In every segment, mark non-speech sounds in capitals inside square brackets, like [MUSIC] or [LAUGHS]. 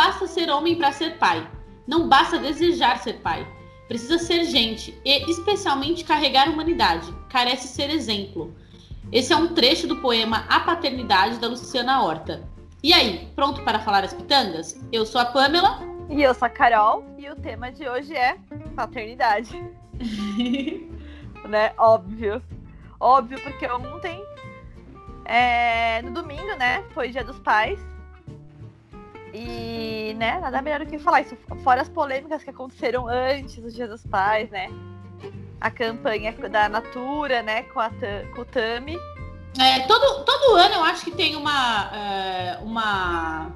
basta ser homem para ser pai. Não basta desejar ser pai. Precisa ser gente e, especialmente, carregar humanidade. Carece ser exemplo. Esse é um trecho do poema A Paternidade da Luciana Horta. E aí, pronto para falar as pitangas? Eu sou a Pamela. E eu sou a Carol. E o tema de hoje é paternidade. [LAUGHS] né? Óbvio. Óbvio, porque ontem, é, no domingo, né? Foi dia dos pais. E, né, nada melhor do que falar isso. Fora as polêmicas que aconteceram antes do Dia dos Pais, né? A campanha da Natura, né, com, a, com o Tami. É, todo, todo ano eu acho que tem uma, é, uma,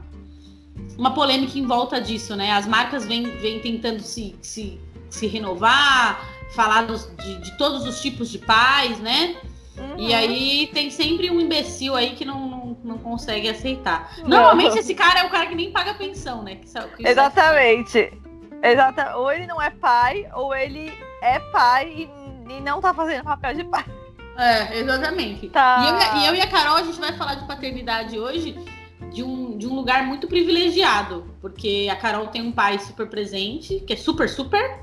uma polêmica em volta disso, né? As marcas vêm, vêm tentando se, se, se renovar, falar dos, de, de todos os tipos de pais, né? Uhum. E aí tem sempre um imbecil aí que não, não, não consegue aceitar. Normalmente esse cara é o cara que nem paga pensão, né? Que, que Exatamente. Exata. Ou ele não é pai, ou ele é pai e, e não tá fazendo papel de pai. É, exatamente. Tá. E, eu, e eu e a Carol, a gente vai falar de paternidade hoje de um, de um lugar muito privilegiado. Porque a Carol tem um pai super presente, que é super, super.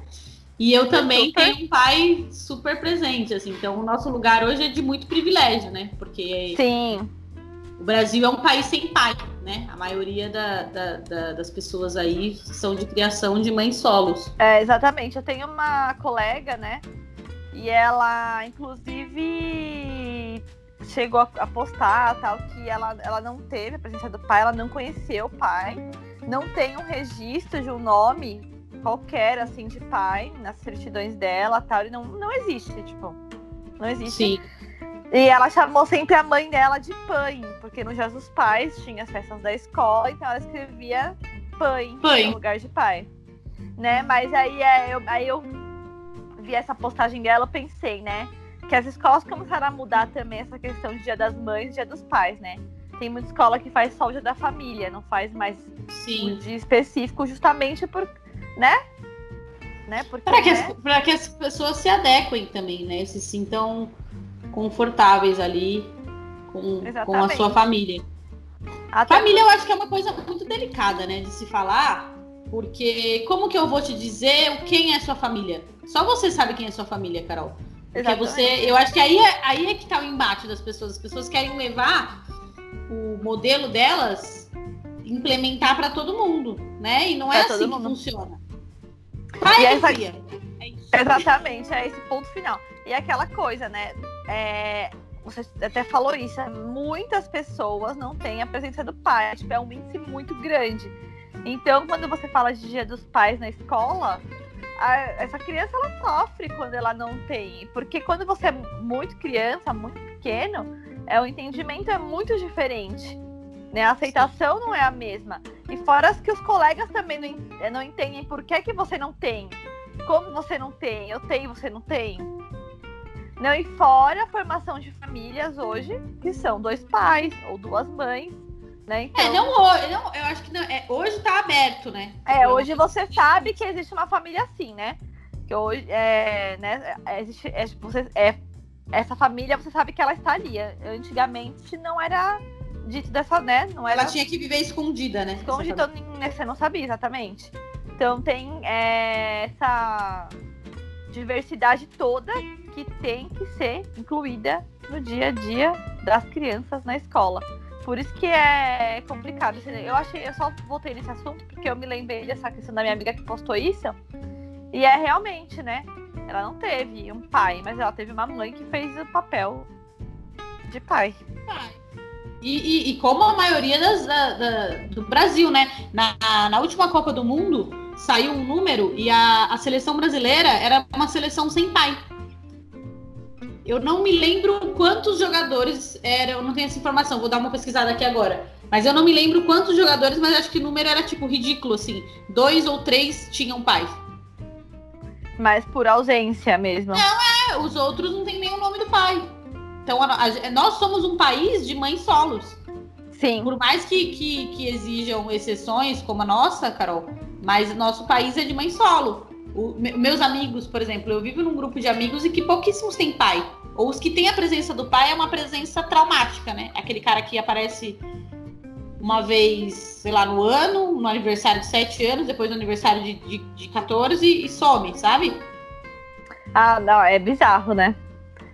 E eu também super. tenho um pai super presente, assim. Então, o nosso lugar hoje é de muito privilégio, né? Porque Sim. O Brasil é um país sem pai, né? A maioria da, da, da, das pessoas aí são de criação de mães solos. É, exatamente. Eu tenho uma colega, né? E ela, inclusive, chegou a postar tal que ela, ela não teve a presença do pai, ela não conheceu o pai, não tem um registro de um nome qualquer, assim, de pai nas certidões dela tal. E não, não existe, tipo. Não existe. Sim. E ela chamou sempre a mãe dela de Pai, porque no Jesus Pais tinha as festas da escola, então ela escrevia Pai, no lugar de pai. Né? Mas aí, é, eu, aí eu vi essa postagem dela, eu pensei, né? Que as escolas começaram a mudar também essa questão de dia das mães e dia dos pais, né? Tem muita escola que faz só o dia da família, não faz mais Sim. um dia específico, justamente por, né? né? Para que, né? As, que as pessoas se adequem também, né? Se sintam confortáveis ali com, com a sua família. Até família eu acho que é uma coisa muito delicada, né? De se falar, porque como que eu vou te dizer quem é sua família? Só você sabe quem é sua família, Carol. Porque Exatamente. você, eu acho que aí é, aí é que tá o embate das pessoas. As pessoas querem levar o modelo delas implementar para todo mundo, né? E não é assim que funciona. Ai, essa... é Exatamente, é esse ponto final. E aquela coisa, né? É... Você até falou isso, muitas pessoas não têm a presença do pai, tipo, é um índice muito grande. Então, quando você fala de dia dos pais na escola, a, essa criança ela sofre quando ela não tem. Porque quando você é muito criança, muito pequeno, é, o entendimento é muito diferente. Né? A aceitação não é a mesma. E fora que os colegas também não, eh, não entendem por que, que você não tem. Como você não tem? Eu tenho, você não tem. Não, e fora a formação de famílias hoje, que são dois pais ou duas mães. Né? Então, é, não hoje, não, eu acho que não, é, hoje está aberto, né? É, hoje você sabe que existe uma família assim, né? Que hoje é, né, é, existe, é, você, é, essa família você sabe que ela está ali. Antigamente não era dito dessa, né? Não era... Ela tinha que viver escondida, né? Escondida, né, você não sabia exatamente. Então tem é, essa diversidade toda que tem que ser incluída no dia a dia das crianças na escola. Por isso que é complicado. Assim, eu achei, eu só voltei nesse assunto porque eu me lembrei dessa questão da minha amiga que postou isso. E é realmente, né? Ela não teve um pai, mas ela teve uma mãe que fez o papel de pai. Pai. E, e, e, como a maioria das, da, da, do Brasil, né? Na, na última Copa do Mundo saiu um número e a, a seleção brasileira era uma seleção sem pai. Eu não me lembro quantos jogadores eram, eu não tenho essa informação, vou dar uma pesquisada aqui agora. Mas eu não me lembro quantos jogadores, mas acho que o número era tipo ridículo, assim. Dois ou três tinham pai. Mas por ausência mesmo. Não, é, os outros não tem nem o nome do pai. Então, a, a, nós somos um país de mães solos. Sim. Por mais que, que, que, exijam exceções, como a nossa, Carol, mas nosso país é de mãe solo. O, me, meus amigos, por exemplo, eu vivo num grupo de amigos e que pouquíssimos têm pai. Ou os que têm a presença do pai é uma presença traumática, né? Aquele cara que aparece uma vez, sei lá, no ano, no aniversário de 7 anos, depois no aniversário de, de, de 14 e some, sabe? Ah, não, é bizarro, né?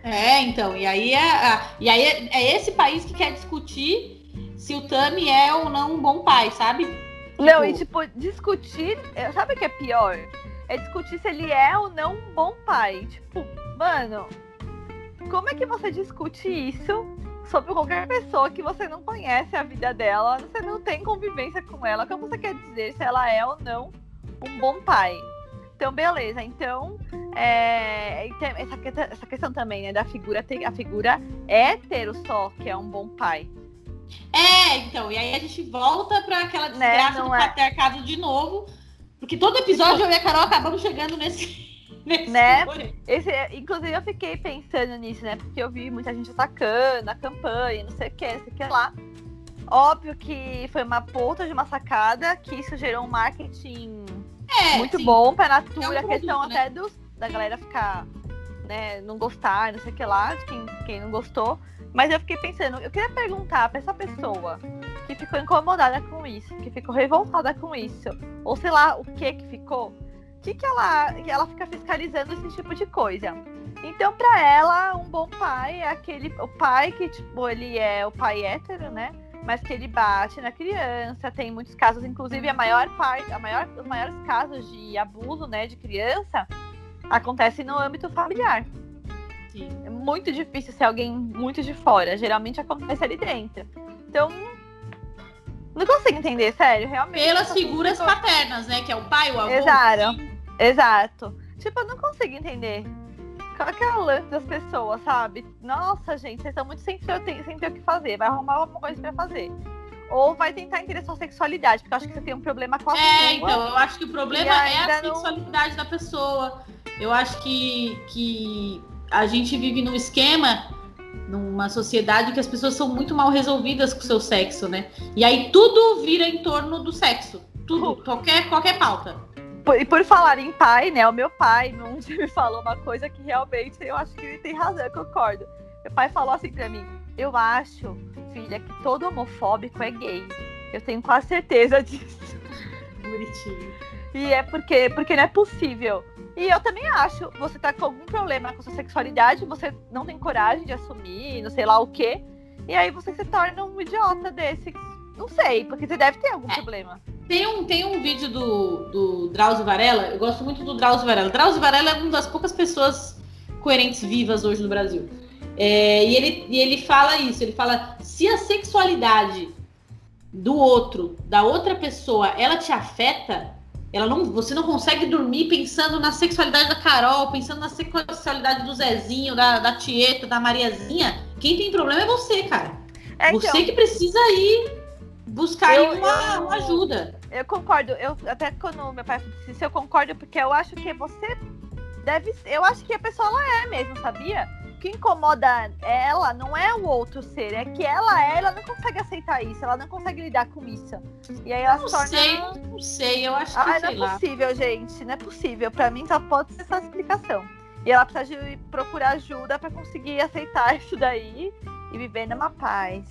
É, então, e aí é, e aí é, é esse país que quer discutir se o Tami é ou não um bom pai, sabe? Não, tipo... e tipo, discutir, é, sabe o que é pior? É discutir se ele é ou não um bom pai. Tipo, mano, como é que você discute isso sobre qualquer pessoa que você não conhece a vida dela, você não tem convivência com ela? Como você quer dizer se ela é ou não um bom pai? Então, beleza. Então, é, essa, essa questão também, né, da figura, a figura hétero só, que é um bom pai. É, então, e aí a gente volta para aquela né, desgraça né, do é... patriarcado de novo, porque todo episódio eu e a Carol acabamos chegando nesse. [LAUGHS] nesse né? Esse, inclusive eu fiquei pensando nisso, né? Porque eu vi muita gente atacando a campanha, não sei o que, não sei o que lá. Óbvio que foi uma ponta de uma sacada, que isso gerou um marketing é, muito sim. bom pra Natura, é um produto, questão né? até dos, da galera ficar, né, não gostar, não sei o que lá, de quem, quem não gostou. Mas eu fiquei pensando, eu queria perguntar pra essa pessoa que ficou incomodada com isso, que ficou revoltada com isso, ou sei lá o que que ficou, que que ela, que ela fica fiscalizando esse tipo de coisa. Então, para ela, um bom pai é aquele o pai que tipo ele é o pai hétero, né? mas que ele bate na criança. Tem muitos casos, inclusive a maior parte, a maior, os maiores casos de abuso, né, de criança acontece no âmbito familiar. Sim. É muito difícil ser alguém muito de fora. Geralmente acontece ali dentro. Então, não consigo entender, sério, realmente. Pelas figuras paternas, né? Que é o pai, o avô. Exato. Exato. Tipo, eu não consigo entender. Qual que é o lance das pessoas, sabe? Nossa, gente, vocês estão muito sem ter, sem ter o que fazer. Vai arrumar alguma coisa pra fazer. Ou vai tentar entender sua sexualidade, porque eu acho que você tem um problema com a É, então, eu acho que o problema é a sexualidade não... da pessoa. Eu acho que, que a gente vive num esquema, numa sociedade que as pessoas são muito mal resolvidas com o seu sexo, né? E aí tudo vira em torno do sexo. Tudo, qualquer, qualquer pauta e por falar em pai, né? O meu pai [LAUGHS] um dia me falou uma coisa que realmente eu acho que ele tem razão, eu concordo. Meu pai falou assim pra mim: Eu acho, filha, que todo homofóbico é gay. Eu tenho quase certeza [LAUGHS] disso. Bonitinho. E é porque, porque não é possível. E eu também acho, você tá com algum problema com sua sexualidade, você não tem coragem de assumir, não sei lá o quê. E aí você se torna um idiota desse. Não sei, porque você deve ter algum é. problema. Tem um, tem um vídeo do, do Drauzio Varela, eu gosto muito do Drauzio Varela. Drauzio Varela é uma das poucas pessoas coerentes vivas hoje no Brasil. É, e, ele, e ele fala isso, ele fala, se a sexualidade do outro, da outra pessoa, ela te afeta, ela não, você não consegue dormir pensando na sexualidade da Carol, pensando na sexualidade do Zezinho, da, da Tieta, da Mariazinha. Quem tem problema é você, cara. É, então, você que precisa ir buscar eu, uma, eu, uma ajuda. Eu concordo. Eu até quando meu pai disse isso, eu concordo porque eu acho que você deve, eu acho que a pessoa ela é mesmo, sabia? O que incomoda ela não é o outro ser, é que ela é, ela não consegue aceitar isso, ela não consegue lidar com isso. E aí ela não se torna. Sei, não sei, eu acho que. Ah, não é possível, gente. Não é possível. Pra mim só pode ser essa explicação. E ela precisa de procurar ajuda para conseguir aceitar isso daí e viver numa paz.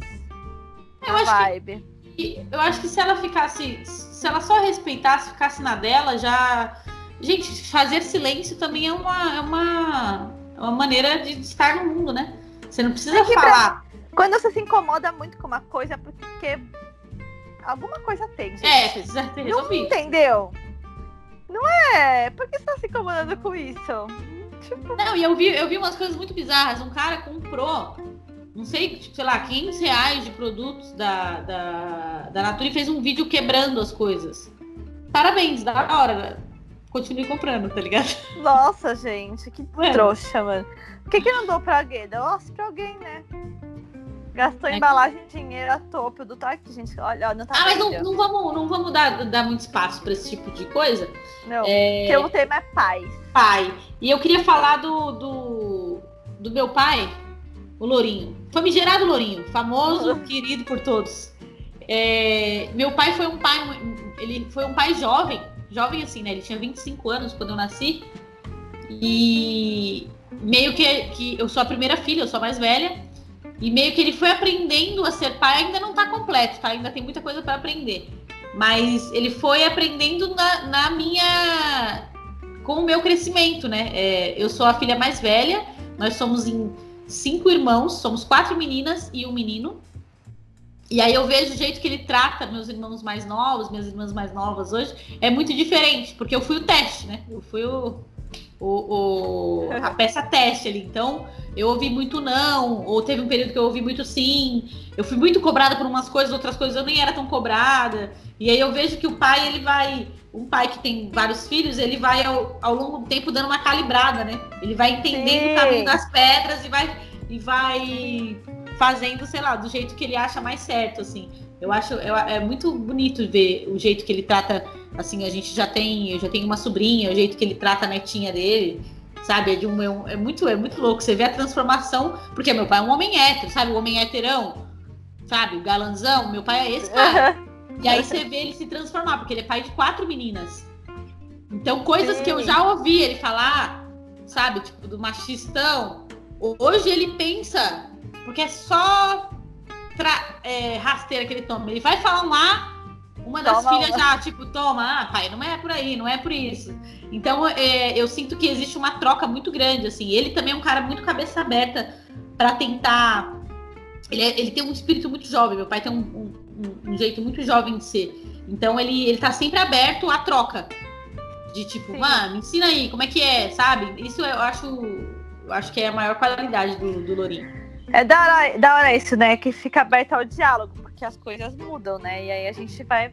Eu acho vibe. Que eu acho que se ela ficasse, se ela só respeitasse, ficasse na dela, já. Gente, fazer silêncio também é uma, é uma, é uma maneira de estar no mundo, né? Você não precisa é falar. Pra... Quando você se incomoda muito com uma coisa, é porque alguma coisa tem. Gente. É, precisa ter resolvido. Não entendeu? Não é? Por que você tá se incomodando com isso? Tipo... Não, e eu vi, eu vi umas coisas muito bizarras. Um cara comprou não sei, tipo, sei lá, 500 reais de produtos da, da, da Natura e fez um vídeo quebrando as coisas. Parabéns, da hora. Continue comprando, tá ligado? Nossa, gente, que mano. trouxa, mano. Por que, que não dou pra alguém? Deu pra alguém, né? Gastou é. embalagem de dinheiro à toa, produto aqui, gente. Olha, não tá Ah, mas não, não, vamos, não vamos dar, dar muito espaço pra esse tipo de coisa. Não, é... porque o tema é pai. Pai. E eu queria falar do, do, do meu pai, o Lourinho. Famigerado Lourinho, famoso, uhum. [LAUGHS] querido por todos. É, meu pai foi um pai, ele foi um pai jovem, jovem assim, né? Ele tinha 25 anos quando eu nasci. E meio que, que eu sou a primeira filha, eu sou a mais velha. E meio que ele foi aprendendo a ser pai, ainda não tá completo, tá? Ainda tem muita coisa para aprender. Mas ele foi aprendendo na, na, minha. com o meu crescimento, né? É, eu sou a filha mais velha, nós somos em cinco irmãos, somos quatro meninas e um menino. E aí eu vejo o jeito que ele trata meus irmãos mais novos, minhas irmãs mais novas hoje, é muito diferente, porque eu fui o teste, né? Eu fui o, o, o, a peça teste ali. Então, eu ouvi muito não, ou teve um período que eu ouvi muito sim. Eu fui muito cobrada por umas coisas, outras coisas eu nem era tão cobrada. E aí eu vejo que o pai, ele vai. Um pai que tem vários filhos, ele vai ao, ao longo do tempo dando uma calibrada, né? Ele vai entendendo sim. o caminho das pedras e vai, e vai fazendo, sei lá, do jeito que ele acha mais certo, assim. Eu acho é, é muito bonito ver o jeito que ele trata, assim, a gente já tem, eu já tenho uma sobrinha, o jeito que ele trata a netinha dele, sabe? É, de um, é, é muito, é muito louco. Você vê a transformação, porque meu pai é um homem hétero, sabe? O homem héterão, sabe? O galanzão, meu pai é esse cara. e aí você vê ele se transformar, porque ele é pai de quatro meninas. Então, coisas Sim. que eu já ouvi ele falar, sabe? Tipo, do machistão. Hoje ele pensa porque é só é, rasteira que ele toma. Ele vai falar lá, uma das toma filhas uma. já, tipo, toma, ah, pai, não é por aí, não é por isso. Então, é, eu sinto que existe uma troca muito grande, assim. Ele também é um cara muito cabeça aberta para tentar. Ele, é, ele tem um espírito muito jovem. Meu pai tem um, um, um, jeito muito jovem de ser. Então, ele, ele tá sempre aberto à troca. De tipo, mano, me ensina aí, como é que é, sabe? Isso eu acho, eu acho que é a maior qualidade do, do Lourinho. É da hora, da hora isso, né? Que fica aberto ao diálogo, porque as coisas mudam, né? E aí a gente vai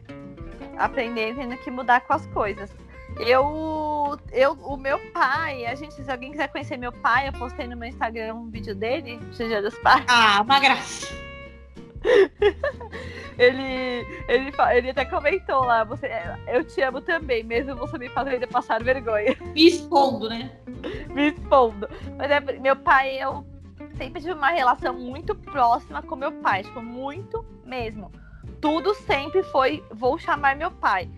aprender tendo que mudar com as coisas. Eu, eu, o meu pai, a gente, se alguém quiser conhecer meu pai, eu postei no meu Instagram um vídeo dele, do Dia dos Pais. Ah, uma graça. [LAUGHS] ele, ele, ele até comentou lá, você, eu te amo também, mesmo você me fazendo passar vergonha. Me expondo, né? [LAUGHS] me expondo. Mas é, meu pai, eu sempre tive uma relação muito próxima com meu pai, tipo, muito mesmo. Tudo sempre foi, vou chamar meu pai,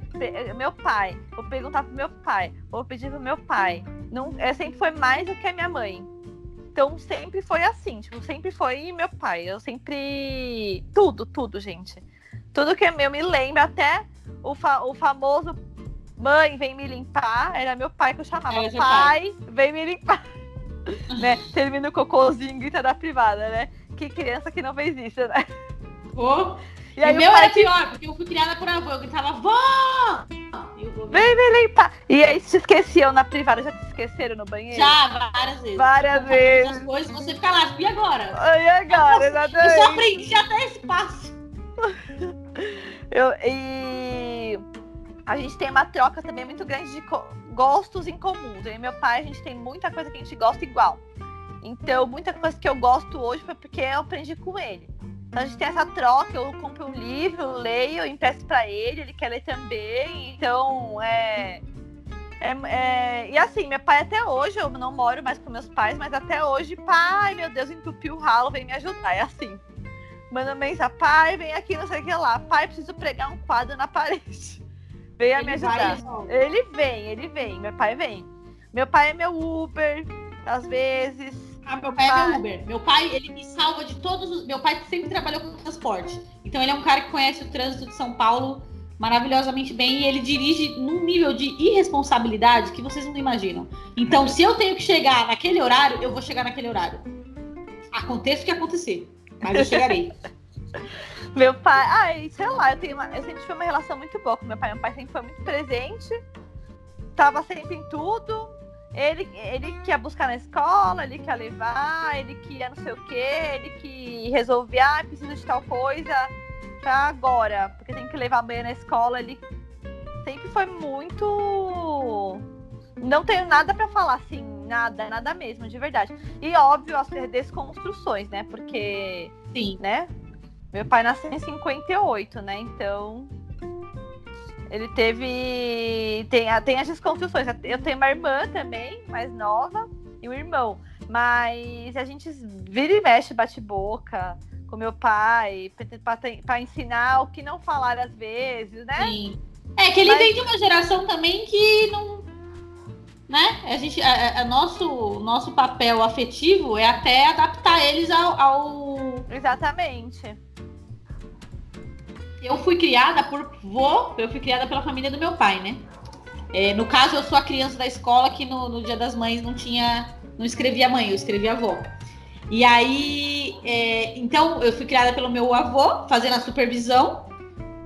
meu pai, vou perguntar pro meu pai, vou pedir pro meu pai. Não, é, sempre foi mais do que a minha mãe. Então sempre foi assim, tipo, sempre foi meu pai. Eu sempre. Tudo, tudo, gente. Tudo que é meu me lembra, até o, fa... o famoso mãe vem me limpar, era meu pai que eu chamava. É, pai, pai, vem me limpar. [LAUGHS] né? Termina o cocôzinho e grita da privada, né? Que criança que não fez isso, né? Oh. E aí o meu era pior, porque eu fui criada por avô, eu gritava, vó! Vem me limpar! E aí se esqueciam na privada, já te esqueceram no banheiro? Já, várias vezes. Várias vezes. As coisas, você fica lá, e agora? E agora, exatamente. Eu só aprendi até esse passo. [LAUGHS] eu, e a gente tem uma troca também muito grande de gostos em comuns. Eu e meu pai, a gente tem muita coisa que a gente gosta igual. Então, muita coisa que eu gosto hoje foi porque eu aprendi com ele. Então, a gente tem essa troca, eu compro um livro, leio, empresto para ele, ele quer ler também. Então, é, é, é, E assim, meu pai até hoje, eu não moro mais com meus pais, mas até hoje, pai, meu Deus, entupiu o ralo, vem me ajudar. É assim. Manda mensagem, pai, vem aqui, não sei o que lá. Pai, preciso pregar um quadro na [LAUGHS] parede. Vem a me ajudar. Vai, ele vem, ele vem. Meu pai vem. Meu pai é meu Uber, às vezes. Ah, meu pai, pai, é meu Uber. Meu pai, ele me salva de todos os. Meu pai sempre trabalhou com transporte. Então ele é um cara que conhece o trânsito de São Paulo maravilhosamente bem e ele dirige num nível de irresponsabilidade que vocês não imaginam. Então, se eu tenho que chegar naquele horário, eu vou chegar naquele horário. Aconteça o que acontecer, mas eu chegarei. [LAUGHS] Meu pai, ai, sei lá, eu, tenho uma, eu sempre tive uma relação muito boa com meu pai. Meu pai sempre foi muito presente, tava sempre em tudo. Ele, ele que ia buscar na escola, ele que ia levar, ele que ia não sei o quê, ele que resolvia, ah, preciso de tal coisa pra agora, porque tem que levar amanhã na escola. Ele sempre foi muito. Não tenho nada para falar assim, nada, nada mesmo, de verdade. E óbvio, as desconstruções, né? Porque. Sim. Né? Meu pai nasceu em 58, né? Então. Ele teve. Tem, tem as desconstruções. Eu tenho uma irmã também, mais nova, e um irmão. Mas a gente vira e mexe, bate boca com meu pai, para ensinar o que não falar às vezes, né? Sim. É que ele Mas... vem de uma geração também que não. Né? A gente, a, a nosso, nosso papel afetivo é até adaptar eles ao, ao Exatamente. Eu fui criada por vô, eu fui criada pela família do meu pai, né? É, no caso, eu sou a criança da escola que no, no, Dia das Mães não tinha, não escrevia mãe, eu escrevia avó. E aí, é, então, eu fui criada pelo meu avô, fazendo a supervisão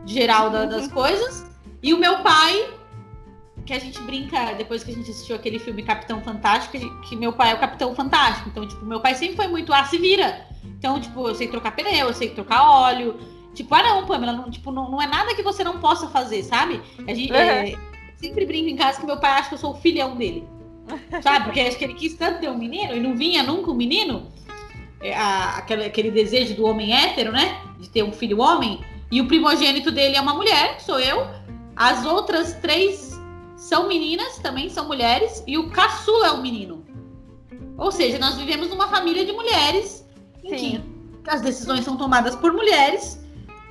geral da, das coisas. E o meu pai, que a gente brinca, depois que a gente assistiu aquele filme Capitão Fantástico, que meu pai é o Capitão Fantástico. Então, tipo, meu pai sempre foi muito, ah, se vira. Então, tipo, eu sei trocar pneu, eu sei trocar óleo. Tipo, ah, não, Pamela, não, tipo, não, não é nada que você não possa fazer, sabe? A gente, uhum. é, sempre brinco em casa que meu pai acha que eu sou o filhão dele. Sabe? Porque acho que ele quis tanto ter um menino e não vinha nunca um menino. É, a, aquele, aquele desejo do homem hétero, né? De ter um filho homem. E o primogênito dele é uma mulher, que sou eu. As outras três são meninas, também são mulheres. E o caçula é um menino. Ou seja, nós vivemos numa família de mulheres em Sim. que as decisões são tomadas por mulheres.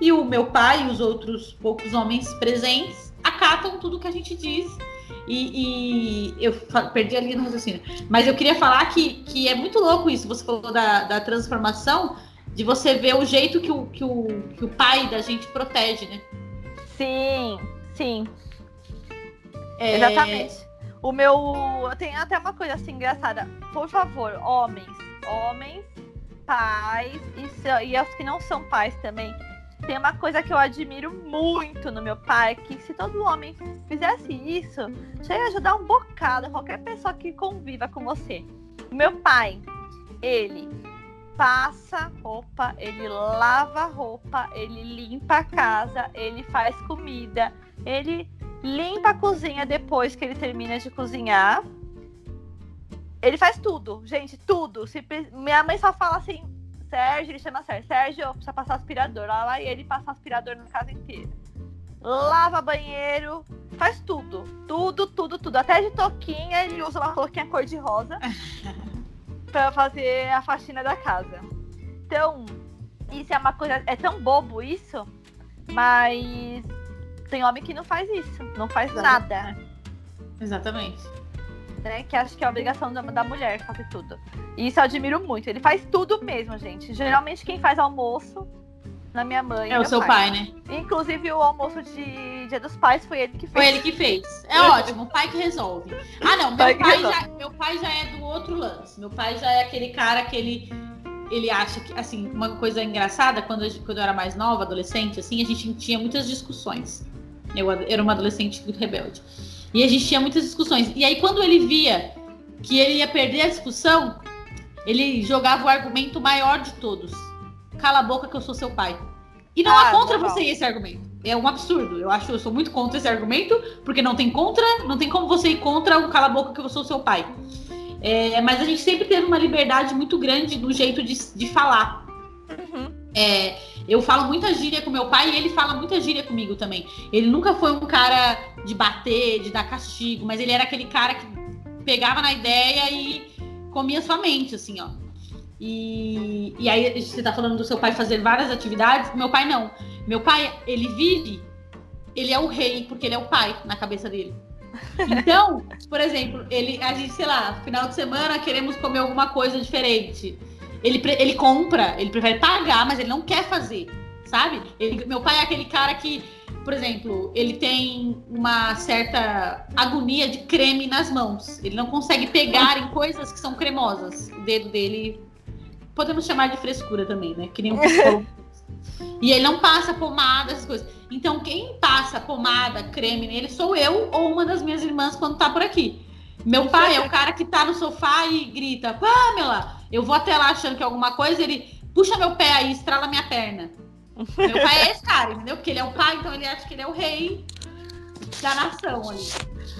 E o meu pai e os outros poucos homens presentes acatam tudo que a gente diz. E, e eu perdi ali no raciocínio. Mas eu queria falar que, que é muito louco isso. Você falou da, da transformação, de você ver o jeito que o, que, o, que o pai da gente protege, né? Sim, sim. É... Exatamente. O meu. Tem até uma coisa assim engraçada. Por favor, homens, homens, pais e, e os que não são pais também tem uma coisa que eu admiro muito no meu pai, que se todo homem fizesse isso, já ia ajudar um bocado qualquer pessoa que conviva com você. Meu pai, ele passa roupa, ele lava roupa, ele limpa a casa, ele faz comida, ele limpa a cozinha depois que ele termina de cozinhar. Ele faz tudo, gente, tudo. Se, minha mãe só fala assim: Sérgio, ele chama Sérgio. Sérgio, precisa passar aspirador. Lá, lá e ele passa aspirador na casa inteira. Lava banheiro, faz tudo. Tudo, tudo, tudo. Até de toquinha, ele usa uma toquinha cor-de-rosa [LAUGHS] pra fazer a faxina da casa. Então, isso é uma coisa. É tão bobo isso, mas tem homem que não faz isso. Não faz nada. Exatamente né? Que acho que é a obrigação da, da mulher fazer tudo. E isso eu admiro muito. Ele faz tudo mesmo, gente. Geralmente quem faz almoço na minha mãe. É o seu pai. pai. né? Inclusive o almoço de Dia dos Pais foi ele que fez. Foi ele que fez. É ótimo, o pai que resolve. Ah, não, meu pai, pai já, meu pai já é do outro lance. Meu pai já é aquele cara que ele ele acha que, assim, uma coisa engraçada, quando eu, quando eu era mais nova, adolescente, assim, a gente tinha muitas discussões. Eu era uma adolescente muito rebelde. E a gente tinha muitas discussões. E aí, quando ele via que ele ia perder a discussão, ele jogava o argumento maior de todos. Cala a boca que eu sou seu pai. E não ah, há contra você esse argumento. É um absurdo. Eu acho eu sou muito contra esse argumento, porque não tem contra, não tem como você ir contra o cala a boca que eu sou seu pai. É, mas a gente sempre teve uma liberdade muito grande no jeito de, de falar. Uhum. É, eu falo muita gíria com meu pai e ele fala muita gíria comigo também. Ele nunca foi um cara de bater, de dar castigo, mas ele era aquele cara que pegava na ideia e comia sua mente, assim, ó. E, e aí você tá falando do seu pai fazer várias atividades. Meu pai não. Meu pai, ele vive, ele é o rei, porque ele é o pai na cabeça dele. Então, por exemplo, ele, a gente, sei lá, final de semana queremos comer alguma coisa diferente. Ele, ele compra, ele prefere pagar, mas ele não quer fazer, sabe? Ele, meu pai é aquele cara que, por exemplo, ele tem uma certa agonia de creme nas mãos. Ele não consegue pegar em coisas que são cremosas. O dedo dele. Podemos chamar de frescura também, né? Que nem um [LAUGHS] psicólogo. E ele não passa pomada, essas coisas. Então, quem passa pomada, creme nele sou eu ou uma das minhas irmãs quando tá por aqui. Meu pai é o cara que tá no sofá e grita: Pamela, eu vou até lá achando que é alguma coisa, ele puxa meu pé aí, estrala minha perna. Meu pai é esse cara, entendeu? Porque ele é o pai, então ele acha que ele é o rei da nação ali.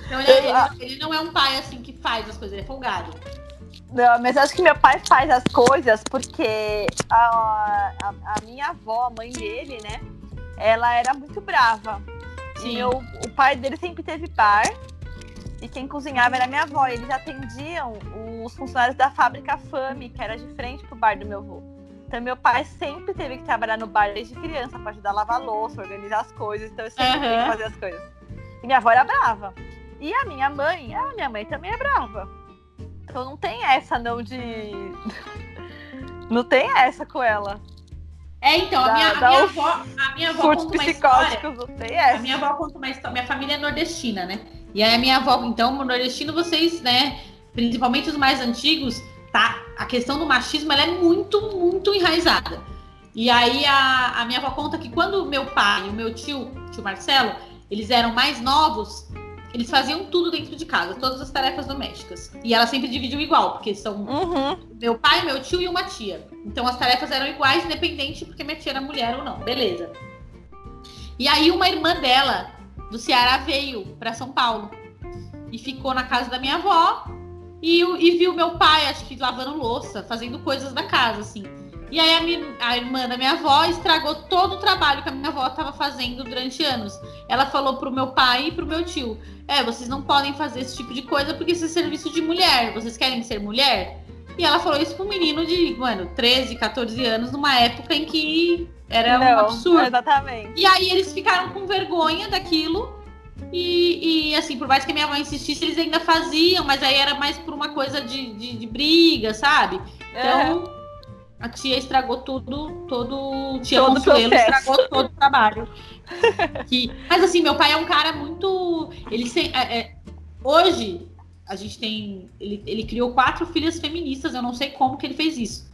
Então ele, ele, ele não é um pai assim que faz as coisas, ele é folgado. Não, mas acho que meu pai faz as coisas porque a, a, a minha avó, a mãe dele, né? Ela era muito brava. Sim. E meu, o pai dele sempre teve bar e quem cozinhava era minha avó. E eles atendiam os funcionários da fábrica Fame, que era de frente pro bar do meu avô. Então, meu pai sempre teve que trabalhar no bar desde criança para ajudar a lavar louça, organizar as coisas. Então, eu sempre uhum. que fazer as coisas. E minha avó era brava. E a minha mãe, a minha mãe também é brava. Então, não tem essa, não, de. [LAUGHS] não tem essa com ela. É, então, a minha, a minha avó, a minha avó conta uma história. A minha avó conta uma história. Minha família é nordestina, né? E aí a minha avó, então, no nordestino, vocês, né, principalmente os mais antigos, tá? A questão do machismo ela é muito, muito enraizada. E aí a, a minha avó conta que quando meu pai e o meu tio, tio Marcelo, eles eram mais novos, eles faziam tudo dentro de casa, todas as tarefas domésticas. E ela sempre dividiu igual, porque são uhum. meu pai, meu tio e uma tia. Então as tarefas eram iguais, independente porque minha tia era mulher ou não. Beleza. E aí uma irmã dela, do Ceará, veio para São Paulo. E ficou na casa da minha avó. E, e viu meu pai, acho que lavando louça, fazendo coisas da casa, assim. E aí a, minha, a, irmã da minha avó estragou todo o trabalho que a minha avó estava fazendo durante anos. Ela falou pro meu pai e pro meu tio: É, vocês não podem fazer esse tipo de coisa porque isso é serviço de mulher. Vocês querem ser mulher? E ela falou isso pro menino de, mano, 13, 14 anos, numa época em que era não, um absurdo. Exatamente. E aí eles ficaram com vergonha daquilo. E, e, assim, por mais que a minha mãe insistisse, eles ainda faziam, mas aí era mais por uma coisa de, de, de briga, sabe? Então. É a tia estragou tudo, todo. Tia todo Consuelo estragou todo o trabalho. [LAUGHS] que, mas assim, meu pai é um cara muito. Ele se, é, é, hoje a gente tem. Ele, ele criou quatro filhas feministas, eu não sei como que ele fez isso.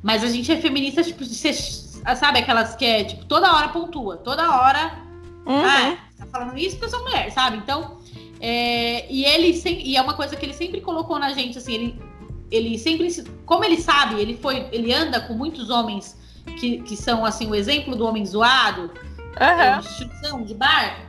Mas a gente é feminista, tipo, de ser, sabe, aquelas que é, tipo, toda hora pontua, toda hora. Uhum. Ah, tá falando isso porque eu sou mulher, sabe? Então. É, e ele e é uma coisa que ele sempre colocou na gente, assim, ele ele sempre, como ele sabe, ele foi, ele anda com muitos homens que, que são assim o exemplo do homem zoado, uhum. de instituição, de bar.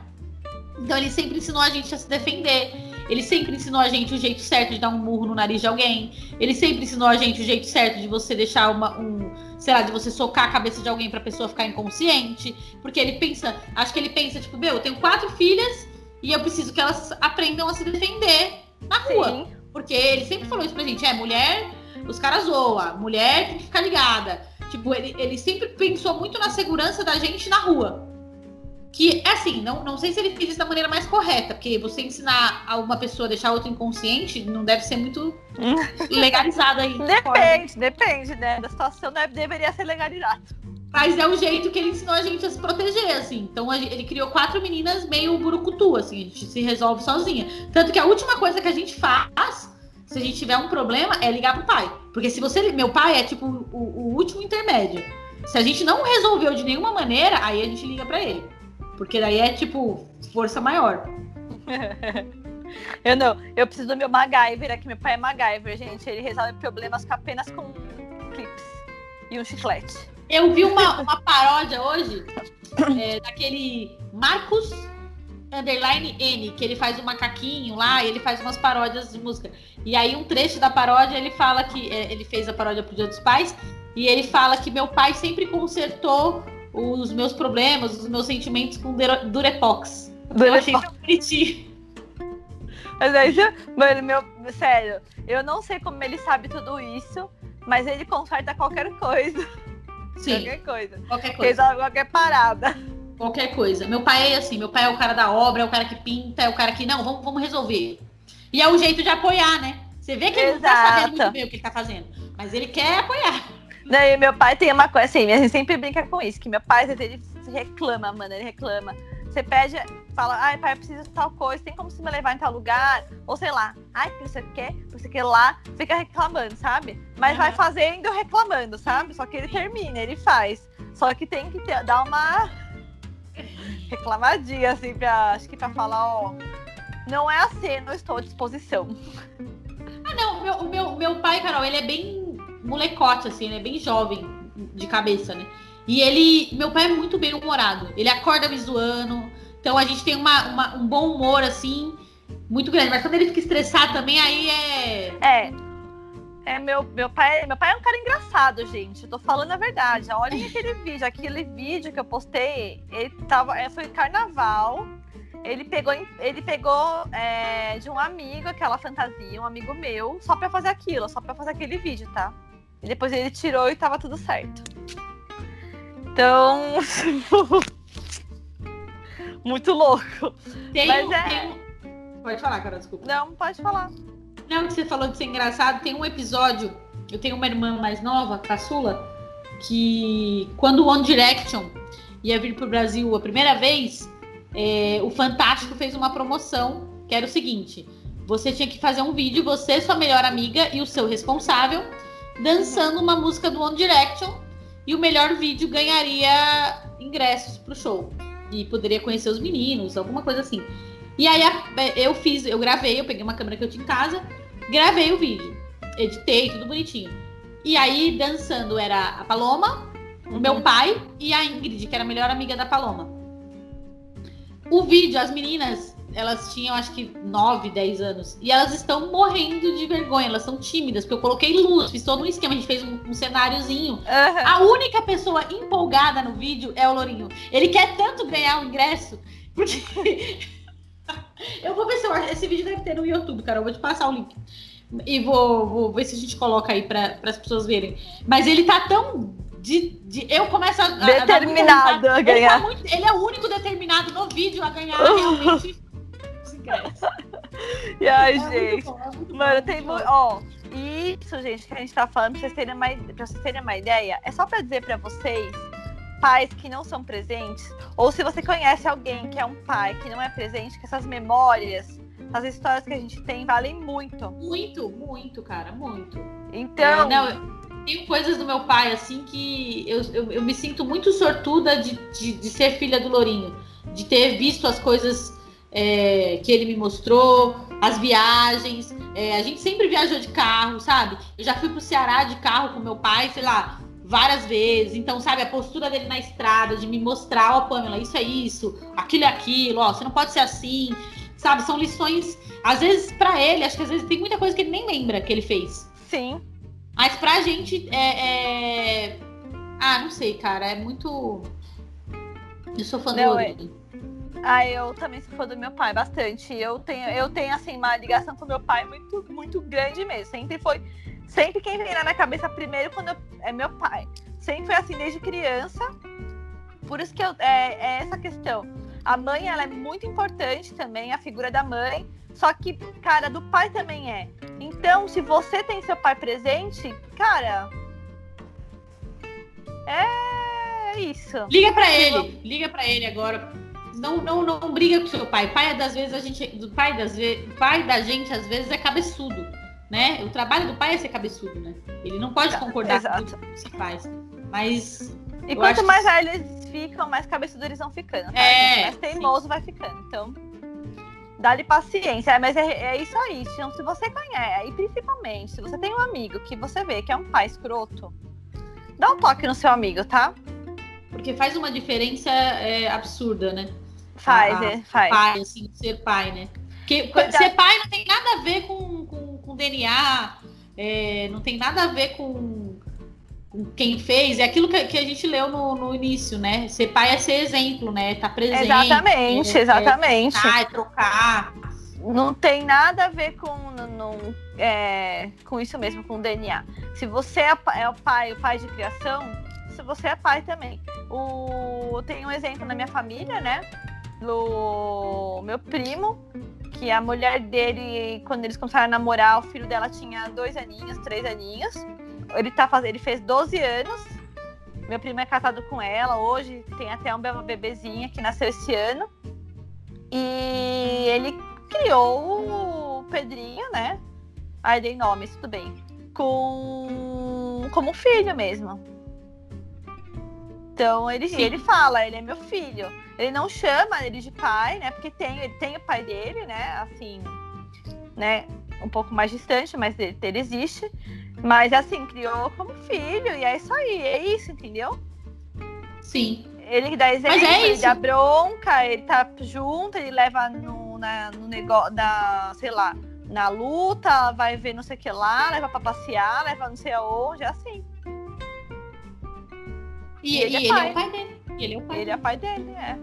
Então ele sempre ensinou a gente a se defender. Ele sempre ensinou a gente o jeito certo de dar um murro no nariz de alguém. Ele sempre ensinou a gente o jeito certo de você deixar uma, um, sei lá, de você socar a cabeça de alguém pra pessoa ficar inconsciente. Porque ele pensa, acho que ele pensa, tipo, meu, eu tenho quatro filhas e eu preciso que elas aprendam a se defender na rua. Sim. Porque ele sempre falou isso pra gente, é, mulher, os caras zoam, mulher tem que ficar ligada. Tipo, ele, ele sempre pensou muito na segurança da gente na rua. Que, é assim, não, não sei se ele fez isso da maneira mais correta, porque você ensinar a uma pessoa a deixar outra inconsciente não deve ser muito [LAUGHS] legalizado aí. depende, depende, né? Da situação deve, deveria ser legalizado. Mas é o jeito que ele ensinou a gente a se proteger, assim. Então ele criou quatro meninas meio burucutu, assim, a gente se resolve sozinha. Tanto que a última coisa que a gente faz, se a gente tiver um problema, é ligar pro pai. Porque se você. Meu pai é tipo o, o último intermédio. Se a gente não resolveu de nenhuma maneira, aí a gente liga para ele. Porque daí é tipo força maior. [LAUGHS] eu não, eu preciso do meu MacGyver aqui. Meu pai é MacGyver, gente. Ele resolve problemas apenas com clips e um chiclete. Eu vi uma, uma paródia hoje [COUGHS] é, daquele Marcos Underline N, que ele faz um macaquinho lá e ele faz umas paródias de música. E aí, um trecho da paródia, ele fala que é, ele fez a paródia pro Dia dos Pais, e ele fala que meu pai sempre consertou os meus problemas, os meus sentimentos com Durepox. Durepox. Eu achei tão bonitinho. Mas aí, mano, meu, sério, eu não sei como ele sabe tudo isso, mas ele conserta qualquer coisa. Sim. Qualquer coisa. Qualquer coisa. Resolve qualquer parada. Qualquer coisa. Meu pai é assim, meu pai é o cara da obra, é o cara que pinta, é o cara que, não, vamos, vamos resolver. E é o jeito de apoiar, né? Você vê que ele Exato. não tá sabendo muito bem o que ele tá fazendo, mas ele quer apoiar. Daí meu pai tem uma coisa assim, a gente sempre brinca com isso, que meu pai, às vezes, ele reclama, mano, ele reclama. Você pede, fala, ai, pai, eu preciso de tal coisa, tem como você me levar em tal lugar? Ou sei lá, ai, que você quer, você quer lá, fica reclamando, sabe? Mas uhum. vai fazendo reclamando, sabe? Só que ele termina, ele faz. Só que tem que ter, dar uma reclamadinha, assim, pra, acho que pra falar, ó, não é assim, não estou à disposição. Ah, não, meu, meu, meu pai, Carol, ele é bem molecote, assim, ele é bem jovem de cabeça, né? E ele, meu pai é muito bem humorado. Ele acorda me zoando. Então a gente tem uma, uma, um bom humor, assim, muito grande. Mas quando ele fica estressado também, aí é. É. É, meu, meu, pai, meu pai é um cara engraçado, gente. Eu tô falando a verdade. Olhem [LAUGHS] aquele vídeo. Aquele vídeo que eu postei, ele tava, é, foi carnaval. Ele pegou, ele pegou é, de um amigo aquela fantasia, um amigo meu, só pra fazer aquilo, só pra fazer aquele vídeo, tá? E depois ele tirou e tava tudo certo. Então. [LAUGHS] muito louco. Tem, Mas é... Tem... Pode falar, cara, desculpa. Não, pode falar. Não, que você falou de ser engraçado. Tem um episódio. Eu tenho uma irmã mais nova, caçula, que quando o One Direction ia vir para o Brasil a primeira vez, é, o Fantástico fez uma promoção que era o seguinte: você tinha que fazer um vídeo, você, sua melhor amiga e o seu responsável, dançando uma música do One Direction, e o melhor vídeo ganharia ingressos para o show. E poderia conhecer os meninos, alguma coisa assim. E aí eu fiz, eu gravei, eu peguei uma câmera que eu tinha em casa, gravei o vídeo, editei, tudo bonitinho. E aí, dançando, era a Paloma, o meu uhum. pai e a Ingrid, que era a melhor amiga da Paloma. O vídeo, as meninas, elas tinham acho que 9, 10 anos. E elas estão morrendo de vergonha, elas são tímidas, porque eu coloquei luz, fiz todo um esquema, a gente fez um, um cenáriozinho. Uhum. A única pessoa empolgada no vídeo é o Lourinho. Ele quer tanto ganhar o ingresso, porque. [LAUGHS] eu vou ver se eu... esse vídeo deve ter no YouTube, cara. Eu vou te passar o link. E vou, vou ver se a gente coloca aí para as pessoas verem. Mas ele tá tão. De, de, eu começo a. Determinado a, a ganhar. Ele, tá muito, ele, é o único determinado no vídeo a ganhar [LAUGHS] realmente [LAUGHS] E ai, é gente. Bom, é Mano, tem muito. Ó, isso, gente, que a gente tá falando, pra vocês terem uma, pra vocês terem uma ideia, é só pra dizer pra vocês pais que não são presentes, ou se você conhece alguém que é um pai que não é presente, que essas memórias as histórias que a gente tem valem muito. Muito, muito, cara, muito. Então. É, não, tem coisas do meu pai, assim, que eu, eu, eu me sinto muito sortuda de, de, de, ser filha do Lourinho. De ter visto as coisas é, que ele me mostrou, as viagens. É, a gente sempre viajou de carro, sabe? Eu já fui pro Ceará de carro com meu pai, sei lá, várias vezes. Então, sabe, a postura dele na estrada, de me mostrar, ó, oh, Pamela, isso é isso, aquilo é aquilo, ó, você não pode ser assim. Sabe, são lições, às vezes, para ele, acho que às vezes tem muita coisa que ele nem lembra que ele fez. Sim. Mas pra gente é. é... Ah, não sei, cara. É muito. Eu sou fã não, do é... Ah, eu também sou fã do meu pai, bastante. Eu tenho, eu tenho assim, uma ligação com meu pai muito, muito grande mesmo. Sempre foi. Sempre quem vem na minha cabeça primeiro quando eu, é meu pai. Sempre foi assim desde criança. Por isso que eu, é, é essa questão a mãe, ela é muito importante também, a figura da mãe. Só que, cara, do pai também é. Então, se você tem seu pai presente, cara. É isso. Liga para ele, liga para ele agora. Não, não, não briga com seu pai. Pai das vezes a gente, do pai das vezes, pai da gente às vezes é cabeçudo, né? O trabalho do pai é ser cabeçudo, né? Ele não pode concordar Exato. com o que se faz. Mas e quanto mais que... eles ficam, mais cabeçudos eles vão ficando. Tá? É, mais teimoso sim. vai ficando. Então, dá-lhe paciência. É, mas é, é, isso aí. Então, se você conhece, e principalmente, se você tem um amigo que você vê que é um pai escroto, dá um toque no seu amigo, tá? Porque faz uma diferença é, absurda, né? Faz, a, é, faz. Pai, assim, ser pai, né? Porque ser pai não tem nada a ver com, com, com DNA, é, não tem nada a ver com quem fez, é aquilo que, que a gente leu no, no, início, né? Ser pai é ser exemplo, né? Tá presente. Exatamente, é, exatamente. É, é trocar. Não tem nada a ver com, no, é, com isso mesmo, com DNA. Se você é, é, o pai, o pai de criação, se você é pai também. O, tem um exemplo na minha família, né? Do meu primo, que a mulher dele, quando eles começaram a namorar, o filho dela tinha dois aninhos, três aninhos ele tá fazendo, ele fez 12 anos. Meu primo é casado com ela hoje, tem até uma bebezinha que nasceu esse ano. E ele criou o Pedrinho, né? Aí dei nome, tudo bem. Com como filho mesmo. Então ele, ele fala, ele é meu filho. Ele não chama ele de pai, né? Porque tem, ele tem o pai dele, né? Assim, né? Um pouco mais distante, mas ele, ele existe. Mas assim, criou como filho, e é isso aí, é isso, entendeu? Sim. Ele dá exemplo, é ele dá bronca, ele tá junto, ele leva no, na, no negócio, da, sei lá, na luta, vai ver não sei o que lá, leva pra passear, leva não sei aonde, é assim. E, e ele, é, pai. é o pai dele. Ele é o pai, ele dele. É pai dele, é.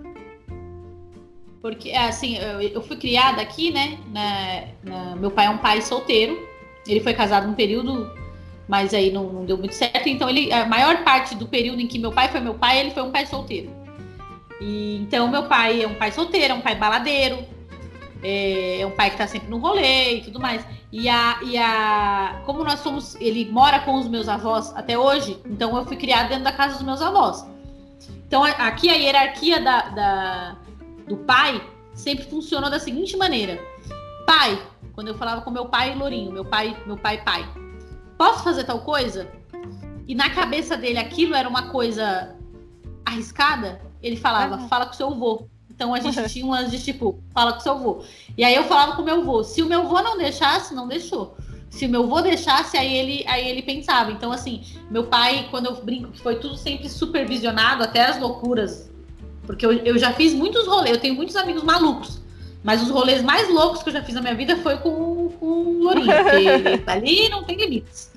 Porque, assim, eu, eu fui criada aqui, né? Na, na, meu pai é um pai solteiro. Ele foi casado um período mas aí não, não, deu muito certo. Então, ele, a maior parte do período em que meu pai foi meu pai, ele foi um pai solteiro. E, então, meu pai é um pai solteiro, é um pai baladeiro. É, é um pai que tá sempre no rolê e tudo mais. E a, e a. Como nós somos. Ele mora com os meus avós até hoje, então eu fui criada dentro da casa dos meus avós. Então aqui a hierarquia da, da, do pai sempre funcionou da seguinte maneira: pai, quando eu falava com meu pai Lourinho, meu pai, meu pai, pai, posso fazer tal coisa? E na cabeça dele aquilo era uma coisa arriscada, ele falava, fala com seu avô. Então a gente tinha um lance de tipo, fala com seu avô. E aí eu falava com meu avô. Se o meu avô não deixasse, não deixou. Se o meu avô deixasse, aí ele, aí ele pensava. Então, assim, meu pai, quando eu brinco que foi tudo sempre supervisionado, até as loucuras. Porque eu, eu já fiz muitos rolês, eu tenho muitos amigos malucos. Mas os rolês mais loucos que eu já fiz na minha vida foi com, com o Lourinho, [LAUGHS] porque ali não tem limites.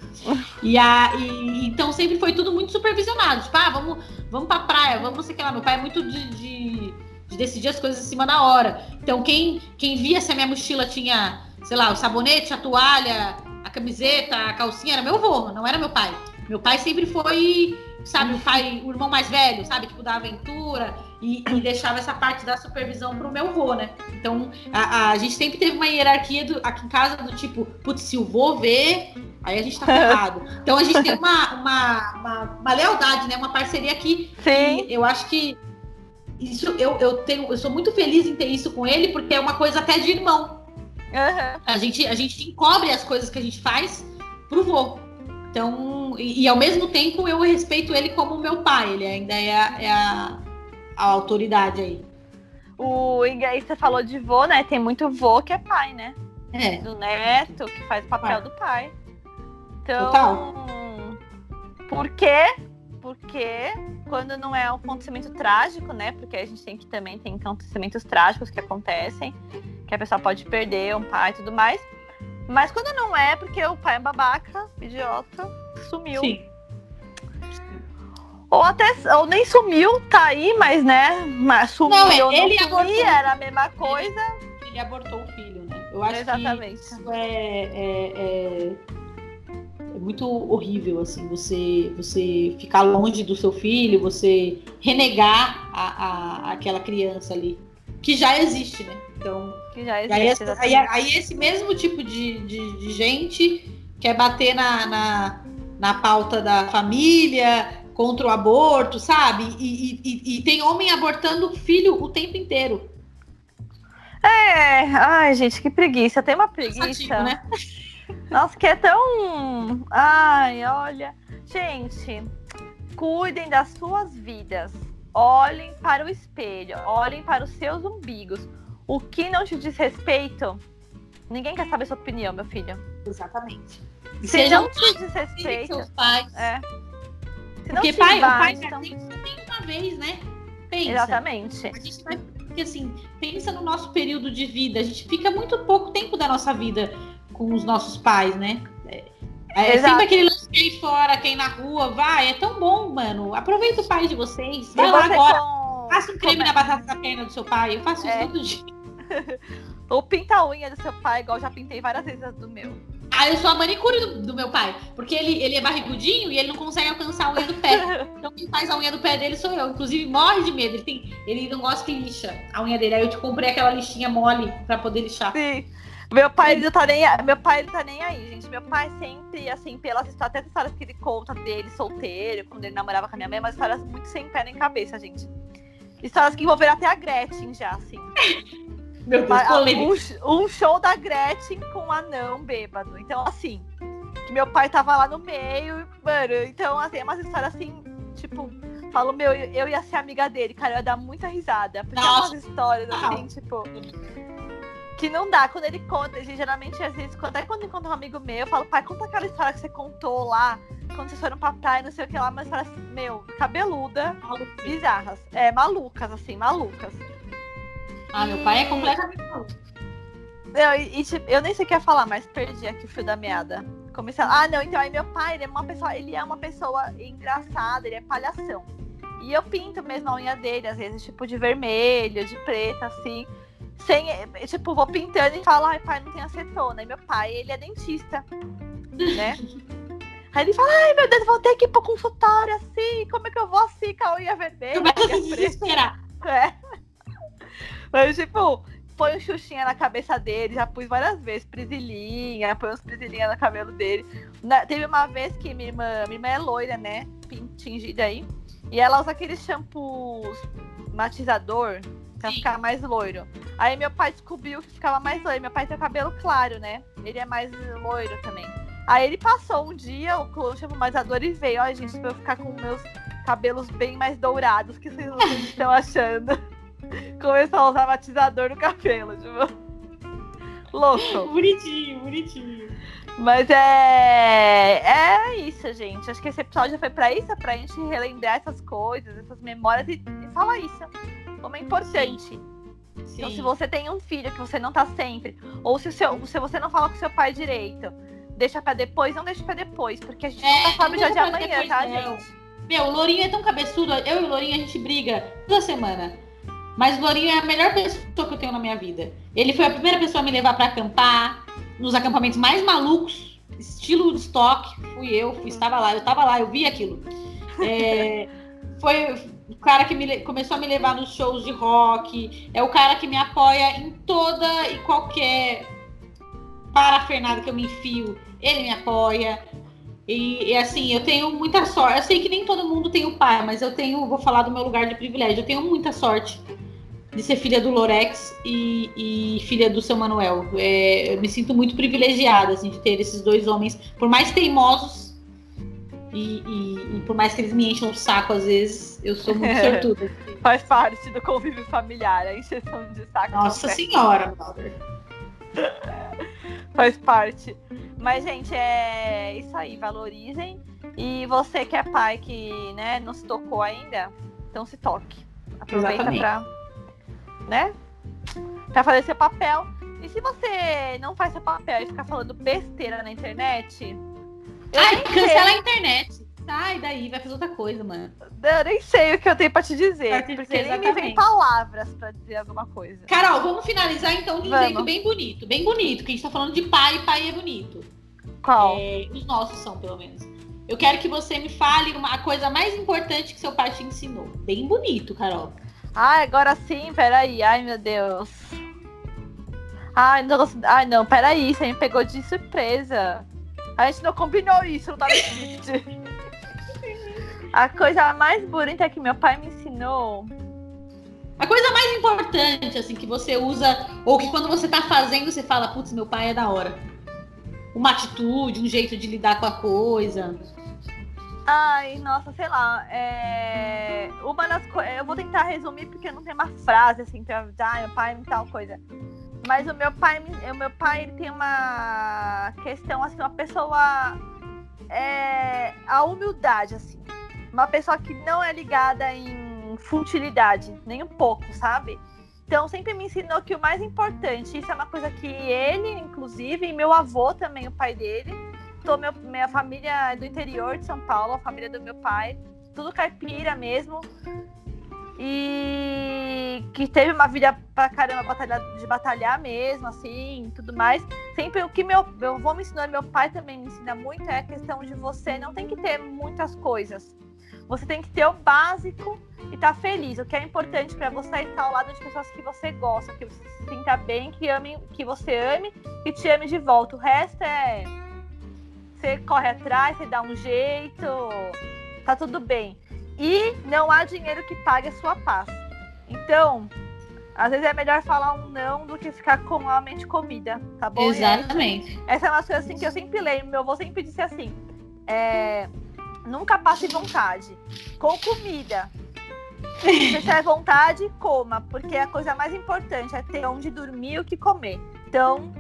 E, a, e, então sempre foi tudo muito supervisionado. Tipo, ah, vamos, vamos pra praia, vamos sei lá. Meu pai é muito de, de de decidir as coisas em cima da hora. Então, quem, quem via se a minha mochila tinha, sei lá, o sabonete, a toalha, a camiseta, a calcinha, era meu avô, não era meu pai. Meu pai sempre foi, sabe, o pai, o irmão mais velho, sabe, tipo, da aventura, e, e deixava essa parte da supervisão pro meu avô, né? Então, a, a, gente sempre teve uma hierarquia do, aqui em casa do tipo, putz, se o vô vê, aí a gente tá ferrado. [LAUGHS] Então, a gente tem uma, uma, uma, uma lealdade, né? Uma parceria aqui. Sim. eu acho que isso eu, eu tenho, eu sou muito feliz em ter isso com ele, porque é uma coisa até de irmão. Uhum. A, gente, a gente encobre as coisas que a gente faz pro vô. Então, e, e, ao mesmo tempo eu respeito ele como meu pai, ele ainda é a, é a, a autoridade aí. O e aí você falou de vô, né? Tem muito vô que é pai, né? É. Do neto, que faz o papel pai. do pai. Então, Total. por quê? Porque quando não é um acontecimento trágico, né? Porque a gente tem que também tem acontecimentos trágicos que acontecem, que a pessoa pode perder um pai e tudo mais. Mas quando não é, porque o pai é babaca, idiota, sumiu. Sim. Ou até, ou nem sumiu, tá aí, mas né, mas sumiu, não, ele não sumir, era a mesma coisa. Ele, ele, abortou o filho, né? Eu acho Exatamente. que isso é, é, é é muito horrível, assim, você, você ficar longe do seu filho, você renegar a, a, aquela criança ali, que já existe, né? Então, que já existe, aí, aí, aí, esse mesmo tipo de, de, de, gente quer bater na, na, na pauta da família, contra o aborto, sabe? E, e, e, tem homem abortando filho o tempo inteiro. É, ai, gente, que preguiça. Tem uma preguiça. né? Nossa, que é tão. Ai, olha. Gente, cuidem das suas vidas. Olhem para o espelho. Olhem para os seus umbigos. O que não te diz respeito, ninguém quer saber sua opinião, meu filho. Exatamente. Se Sejam não te diz respeito. Seus pais. É. Se Porque pai, vai, o pai então... tem, tem uma vez, né? Pensa. Exatamente. A gente vai. Porque assim, pensa no nosso período de vida. A gente fica muito pouco tempo da nossa vida com os nossos pais, né? É, é sempre aquele lance que aí fora, quem na rua, vai, é tão bom, mano. Aproveita o pai de vocês. Vai lá agora. Com... Faça um creme Como... na batata da perna do seu pai. Eu faço é. isso todo dia. [LAUGHS] Ou pinta a unha do seu pai, igual já pintei várias vezes do meu. Ah, eu sou a manicure do, do, meu pai. Porque ele, ele é barrigudinho e ele não consegue alcançar a unha do pé. [LAUGHS] Então quem faz a unha do pé dele sou eu. Inclusive, morre de medo. Ele, tem, ele não gosta que lixa a unha dele. Aí eu te comprei aquela lixinha mole pra poder lixar. Sim. Meu pai, ele tá nem, meu pai ele tá nem aí, gente. Meu pai sempre, assim, pelas histórias, até as histórias que ele conta dele solteiro, quando ele namorava com a minha mãe, mas histórias muito sem pé nem cabeça, gente. Histórias que envolveram até a Gretchen já, assim. [LAUGHS] Meu Deus, um, um show da Gretchen com um anão bêbado. Então, assim, que meu pai tava lá no meio, mano. Então, assim, é umas histórias assim, tipo, falo, meu, eu ia ser amiga dele, cara, eu ia dar muita risada. Porque Nossa. é umas histórias, assim, tipo que não dá. Quando ele conta, ele, geralmente, às vezes, até quando encontra um amigo meu, eu falo, pai, conta aquela história que você contou lá, quando vocês foram pra praia, não sei o que lá, mas histórias, meu, cabeluda, bizarras. É, malucas, assim, malucas. Ah, meu pai é completamente maluco. Eu, e, tipo, eu nem sei o que ia falar, mas perdi aqui o fio da meada. Comecei a... Ah, não, então aí meu pai, ele é uma pessoa, ele é uma pessoa engraçada, ele é palhação. E eu pinto mesmo a unha dele, às vezes, tipo, de vermelho, de preto, assim sem, tipo, vou pintando e falo, ai, pai, não tem acetona. E meu pai, ele é dentista, né? Aí ele fala, ai meu Deus, vou ter que ir pro consultório assim, como é que eu vou assim com a unha vermelha? Começa a [LAUGHS] se desesperar. É. Mas, tipo, põe o Xuxinha na cabeça dele, já pus várias vezes, prisilinha, põe uns prisilinha no cabelo dele. Na, teve uma vez que minha irmã, minha irmã é loira, né? Tingida aí. E ela usa aqueles shampoos matizador pra ficar mais loiro. Aí meu pai descobriu que ficava mais loiro. Meu pai tem cabelo claro, né? Ele é mais loiro também. Aí ele passou um dia, o shampoo matizador e veio, ó, gente, pra eu ficar com meus cabelos bem mais dourados que vocês estão achando. [LAUGHS] Começou a usar matizador no cabelo, tipo. Louco. [LAUGHS] Bonitinho, bonitinho. Mas é. É isso, gente. Acho que esse episódio foi pra isso, pra gente relembrar essas coisas, essas memórias e, e falar isso. Como é importante. Sim. Então, se você tem um filho que você não tá sempre, ou se, seu, se você não fala com seu pai direito, deixa pra depois, não deixa pra depois, porque a gente é, não tá de dia de amanhã, tá, não. gente? Meu, o Lourinho é tão cabeçudo, eu e o Lourinho a gente briga toda semana. Mas o Lourinho é a melhor pessoa que eu tenho na minha vida. Ele foi a primeira pessoa a me levar para acampar, nos acampamentos mais malucos, estilo de estoque. Fui eu, fui, estava lá, eu estava lá, eu vi aquilo. É, [LAUGHS] foi o cara que me, começou a me levar nos shows de rock. É o cara que me apoia em toda e qualquer parafernada que eu me enfio. Ele me apoia. E, e, assim, eu tenho muita sorte. Eu sei que nem todo mundo tem o pai, mas eu tenho, vou falar do meu lugar de privilégio. Eu tenho muita sorte de ser filha do Lorex e, e filha do seu Manuel. É, eu me sinto muito privilegiada assim, de ter esses dois homens, por mais teimosos e, e, e por mais que eles me enchem o saco às vezes, eu sou muito sortuda. [LAUGHS] Faz parte do convívio familiar, a encheção de saco. Nossa senhora, brother. [LAUGHS] Faz parte. Mas, gente, é isso aí. Valorizem. E você que é pai que né, não se tocou ainda, então se toque. Aproveita para né? Pra fazer seu papel. E se você não faz seu papel e ficar falando besteira na internet. Ai, cancela a internet. Sai daí, vai fazer outra coisa, mano. Eu nem sei o que eu tenho pra te dizer. Porque nem me vem palavras pra dizer alguma coisa. Carol, vamos finalizar então de um vamos. jeito bem bonito. Bem bonito, que a gente tá falando de pai e pai é bonito. Qual? É, os nossos são, pelo menos. Eu quero que você me fale uma, a coisa mais importante que seu pai te ensinou. Bem bonito, Carol. Ai, agora sim, peraí. Ai, meu Deus. Ai, não, ai, não, peraí. Você me pegou de surpresa. A gente não combinou isso, não tá no script. [LAUGHS] A coisa mais bonita que meu pai me ensinou. A coisa mais importante, assim, que você usa, ou que quando você tá fazendo, você fala, putz, meu pai é da hora. Uma atitude, um jeito de lidar com a coisa. Ai, nossa, sei lá. É... Uma das coisas. Eu vou tentar resumir porque não tem uma frase assim pra ah, meu pai me tal coisa. Mas o meu pai, o meu pai ele tem uma questão, assim, uma pessoa. É... A humildade, assim. Uma pessoa que não é ligada em futilidade, nem um pouco, sabe? Então sempre me ensinou que o mais importante, isso é uma coisa que ele, inclusive, e meu avô também, o pai dele, tô, meu, minha família é do interior de São Paulo, a família do meu pai, tudo caipira mesmo. E que teve uma vida pra caramba batalha, de batalhar mesmo, assim, tudo mais. Sempre o que meu, meu avô me ensinou, meu pai também me ensina muito, é a questão de você não tem que ter muitas coisas. Você tem que ter o básico e estar tá feliz. O que é importante para você é estar ao lado de pessoas que você gosta, que você se sinta bem, que, ame, que você ame e te ame de volta. O resto é você corre atrás, você dá um jeito, tá tudo bem. E não há dinheiro que pague a sua paz. Então, às vezes é melhor falar um não do que ficar com a mente comida, tá bom? Exatamente. Essa é uma coisa assim que eu sempre lembro. Meu avô sempre disse assim: é, nunca passe vontade. Com comida. Se você tiver vontade, coma, porque a coisa mais importante é ter onde dormir e o que comer. Então,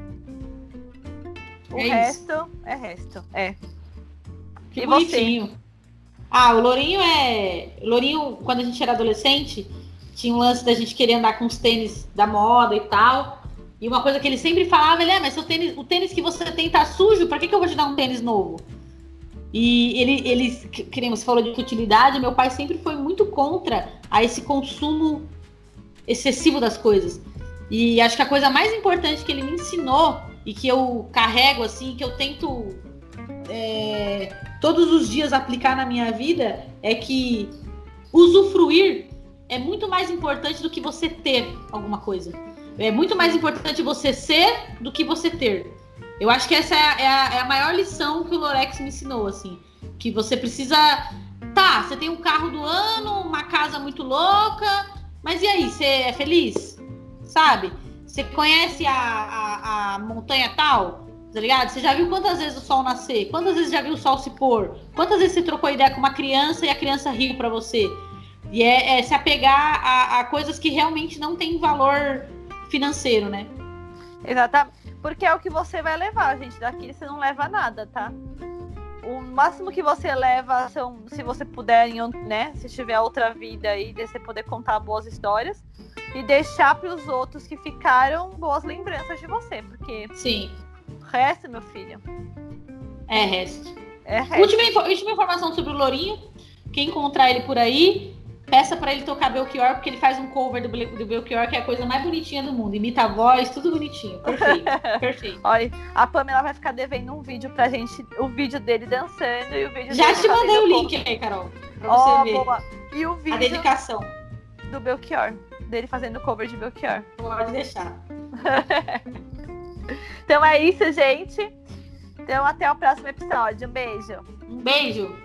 o é resto isso. é resto. É. Que e bonitinho. Você? Ah, o Lourinho é. O Lourinho, quando a gente era adolescente, tinha um lance da gente querer andar com os tênis da moda e tal. E uma coisa que ele sempre falava, ele é, mas o tênis, o tênis que você tem tá sujo, pra que, que eu vou te dar um tênis novo? E ele, ele, que nem você falou de utilidade, meu pai sempre foi muito contra a esse consumo excessivo das coisas. E acho que a coisa mais importante que ele me ensinou e que eu carrego assim, que eu tento é, todos os dias aplicar na minha vida é que usufruir é muito mais importante do que você ter alguma coisa. É muito mais importante você ser do que você ter. Eu acho que essa é a, é a, é a maior lição que o Lorex me ensinou, assim. Que você precisa. Tá, você tem um carro do ano, uma casa muito louca, mas e aí, você é feliz? Sabe? Você conhece a, a, a montanha tal? Tá ligado? Você já viu quantas vezes o sol nascer? Quantas vezes já viu o sol se pôr? Quantas vezes você trocou ideia com uma criança e a criança riu para você? E é, é se apegar a, a, coisas que realmente não têm valor financeiro, né? Exatamente. Porque é o que você vai levar, gente. Daqui você não leva nada, tá? O máximo que você leva são, se você puder, né? Se tiver outra vida aí, de você poder contar boas histórias e deixar para os outros que ficaram boas lembranças de você, porque sim, resto, meu filho. É resto. É resto. Última, última informação sobre o Lourinho. Quem encontrar ele por aí, Peça para ele tocar Belchior, porque ele faz um cover do, do Belchior, que é a coisa mais bonitinha do mundo. Imita a voz, tudo bonitinho. Perfeito. [LAUGHS] Perfeito. Olha, a Pamela vai ficar devendo um vídeo pra gente, o vídeo dele dançando e o vídeo Já te mandei o link aí, Carol. Pra oh, você ver. Boa. E o vídeo. A dedicação. Do Belchior. Dele fazendo cover de Belchior. Pode deixar. [LAUGHS] então é isso, gente. Então até o próximo episódio. Um beijo. Um beijo.